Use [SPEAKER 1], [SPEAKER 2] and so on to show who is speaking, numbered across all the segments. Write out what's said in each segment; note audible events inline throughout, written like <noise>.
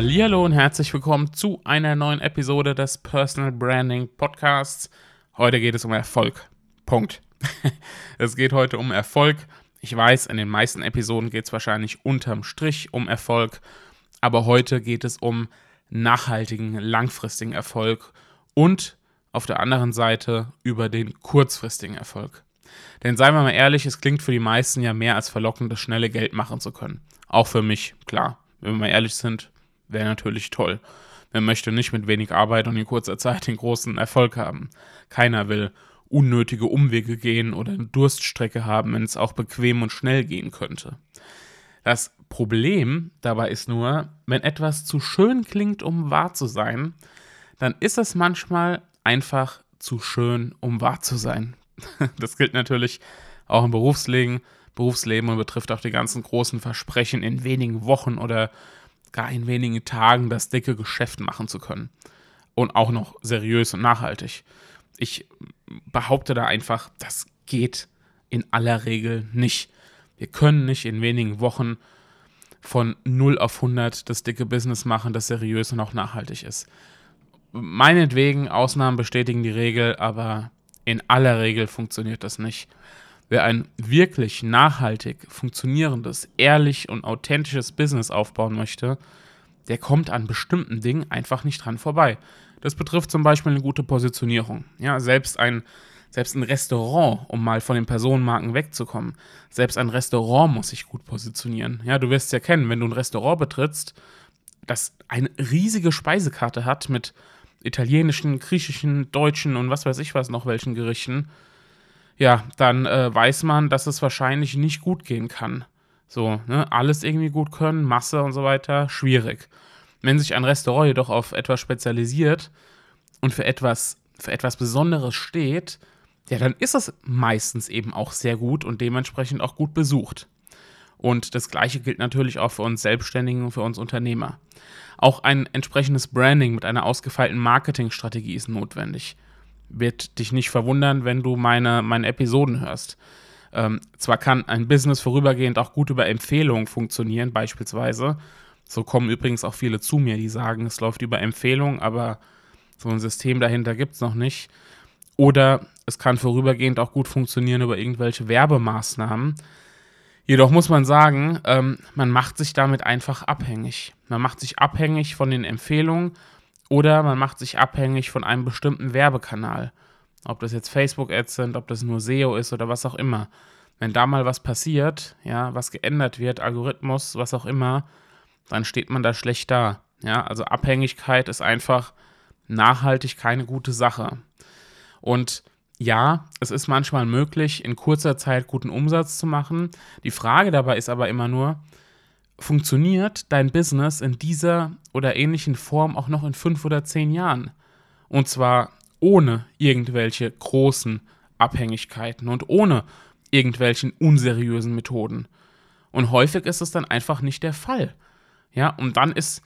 [SPEAKER 1] Hallo und herzlich willkommen zu einer neuen Episode des Personal Branding Podcasts. Heute geht es um Erfolg. Punkt. <laughs> es geht heute um Erfolg. Ich weiß, in den meisten Episoden geht es wahrscheinlich unterm Strich um Erfolg, aber heute geht es um nachhaltigen, langfristigen Erfolg und auf der anderen Seite über den kurzfristigen Erfolg. Denn seien wir mal ehrlich, es klingt für die meisten ja mehr als verlockend, das schnelle Geld machen zu können. Auch für mich, klar. Wenn wir mal ehrlich sind, wäre natürlich toll. Wer möchte nicht mit wenig Arbeit und in kurzer Zeit den großen Erfolg haben? Keiner will unnötige Umwege gehen oder eine Durststrecke haben, wenn es auch bequem und schnell gehen könnte. Das Problem dabei ist nur, wenn etwas zu schön klingt, um wahr zu sein, dann ist es manchmal einfach zu schön, um wahr zu sein. <laughs> Das gilt natürlich auch im Berufsleben, Berufsleben und betrifft auch die ganzen großen Versprechen, in wenigen Wochen oder gar in wenigen Tagen das dicke Geschäft machen zu können. Und auch noch seriös und nachhaltig. Ich behaupte da einfach, das geht in aller Regel nicht. Wir können nicht in wenigen Wochen von 0 auf 100 das dicke Business machen, das seriös und auch nachhaltig ist. Meinetwegen, Ausnahmen bestätigen die Regel, aber in aller Regel funktioniert das nicht. Wer ein wirklich nachhaltig funktionierendes, ehrlich und authentisches Business aufbauen möchte, der kommt an bestimmten Dingen einfach nicht dran vorbei. Das betrifft zum Beispiel eine gute Positionierung. Ja, selbst ein, selbst ein Restaurant, um mal von den Personenmarken wegzukommen, selbst ein Restaurant muss sich gut positionieren. Ja, du wirst es ja kennen, wenn du ein Restaurant betrittst, das eine riesige Speisekarte hat mit italienischen, griechischen, deutschen und was weiß ich was noch welchen Gerichten ja, dann äh, weiß man, dass es wahrscheinlich nicht gut gehen kann. So, ne? alles irgendwie gut können, Masse und so weiter, schwierig. Wenn sich ein Restaurant jedoch auf etwas spezialisiert und für etwas, für etwas Besonderes steht, ja, dann ist es meistens eben auch sehr gut und dementsprechend auch gut besucht. Und das Gleiche gilt natürlich auch für uns Selbstständigen und für uns Unternehmer. Auch ein entsprechendes Branding mit einer ausgefeilten Marketingstrategie ist notwendig wird dich nicht verwundern, wenn du meine, meine Episoden hörst. Ähm, zwar kann ein Business vorübergehend auch gut über Empfehlungen funktionieren, beispielsweise. So kommen übrigens auch viele zu mir, die sagen, es läuft über Empfehlungen, aber so ein System dahinter gibt es noch nicht. Oder es kann vorübergehend auch gut funktionieren über irgendwelche Werbemaßnahmen. Jedoch muss man sagen, ähm, man macht sich damit einfach abhängig. Man macht sich abhängig von den Empfehlungen oder man macht sich abhängig von einem bestimmten Werbekanal. Ob das jetzt Facebook-Ads sind, ob das nur SEO ist oder was auch immer. Wenn da mal was passiert, ja, was geändert wird, Algorithmus, was auch immer, dann steht man da schlecht da. Ja, also Abhängigkeit ist einfach nachhaltig keine gute Sache. Und ja, es ist manchmal möglich, in kurzer Zeit guten Umsatz zu machen. Die Frage dabei ist aber immer nur, funktioniert dein Business in dieser oder ähnlichen Form auch noch in fünf oder zehn Jahren. Und zwar ohne irgendwelche großen Abhängigkeiten und ohne irgendwelchen unseriösen Methoden. Und häufig ist es dann einfach nicht der Fall. Ja, und dann ist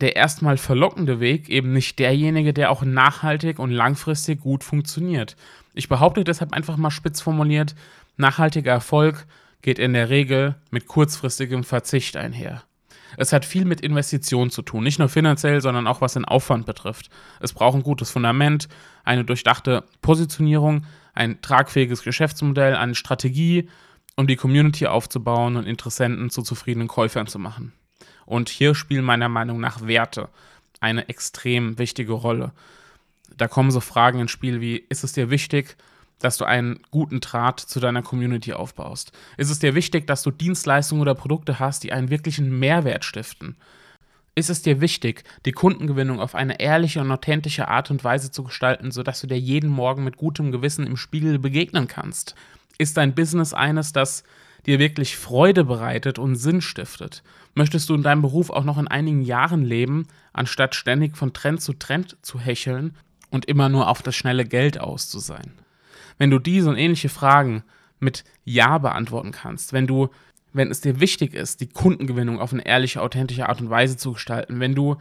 [SPEAKER 1] der erstmal verlockende Weg eben nicht derjenige, der auch nachhaltig und langfristig gut funktioniert. Ich behaupte deshalb einfach mal spitz formuliert, nachhaltiger Erfolg geht in der Regel mit kurzfristigem Verzicht einher. Es hat viel mit Investitionen zu tun, nicht nur finanziell, sondern auch was den Aufwand betrifft. Es braucht ein gutes Fundament, eine durchdachte Positionierung, ein tragfähiges Geschäftsmodell, eine Strategie, um die Community aufzubauen und Interessenten zu zufriedenen Käufern zu machen. Und hier spielen meiner Meinung nach Werte eine extrem wichtige Rolle. Da kommen so Fragen ins Spiel wie, ist es dir wichtig, dass du einen guten Draht zu deiner Community aufbaust? Ist es dir wichtig, dass du Dienstleistungen oder Produkte hast, die einen wirklichen Mehrwert stiften? Ist es dir wichtig, die Kundengewinnung auf eine ehrliche und authentische Art und Weise zu gestalten, sodass du dir jeden Morgen mit gutem Gewissen im Spiegel begegnen kannst? Ist dein Business eines, das dir wirklich Freude bereitet und Sinn stiftet? Möchtest du in deinem Beruf auch noch in einigen Jahren leben, anstatt ständig von Trend zu Trend zu hecheln und immer nur auf das schnelle Geld aus zu sein? Wenn du diese und ähnliche Fragen mit Ja beantworten kannst, wenn du, wenn es dir wichtig ist, die Kundengewinnung auf eine ehrliche, authentische Art und Weise zu gestalten, wenn du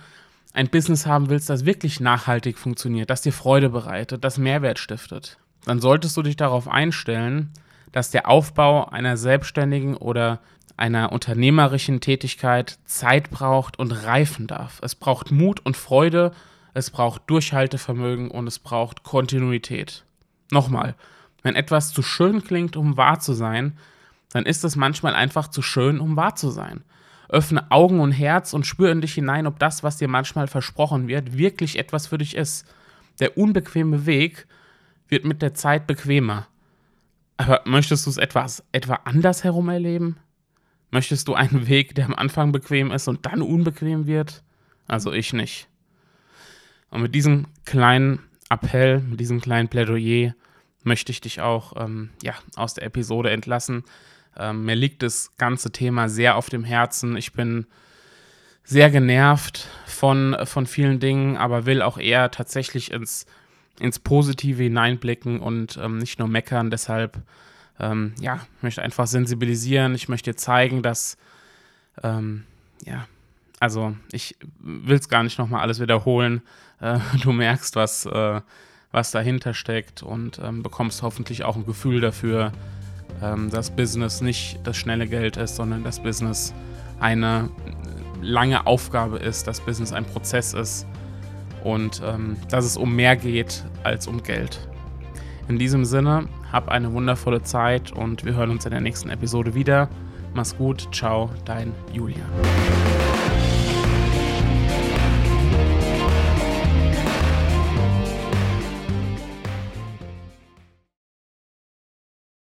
[SPEAKER 1] ein Business haben willst, das wirklich nachhaltig funktioniert, das dir Freude bereitet, das Mehrwert stiftet, dann solltest du dich darauf einstellen, dass der Aufbau einer selbstständigen oder einer unternehmerischen Tätigkeit Zeit braucht und reifen darf. Es braucht Mut und Freude, es braucht Durchhaltevermögen und es braucht Kontinuität. Nochmal, wenn etwas zu schön klingt, um wahr zu sein, dann ist es manchmal einfach zu schön, um wahr zu sein. Öffne Augen und Herz und spür in dich hinein, ob das, was dir manchmal versprochen wird, wirklich etwas für dich ist. Der unbequeme Weg wird mit der Zeit bequemer. Aber möchtest du es etwas etwa anders herum erleben? Möchtest du einen Weg, der am Anfang bequem ist und dann unbequem wird? Also ich nicht. Und mit diesem kleinen Appell, mit diesem kleinen Plädoyer möchte ich dich auch ähm, ja, aus der Episode entlassen. Ähm, mir liegt das ganze Thema sehr auf dem Herzen. Ich bin sehr genervt von, von vielen Dingen, aber will auch eher tatsächlich ins, ins Positive hineinblicken und ähm, nicht nur meckern. Deshalb, ähm, ja, möchte einfach sensibilisieren. Ich möchte zeigen, dass, ähm, ja, also ich will es gar nicht nochmal alles wiederholen. Äh, du merkst, was, äh, was dahinter steckt und ähm, bekommst hoffentlich auch ein Gefühl dafür, ähm, dass Business nicht das schnelle Geld ist, sondern dass Business eine lange Aufgabe ist, dass Business ein Prozess ist und ähm, dass es um mehr geht als um Geld. In diesem Sinne, hab eine wundervolle Zeit und wir hören uns in der nächsten Episode wieder. Mach's gut, ciao, dein Julian.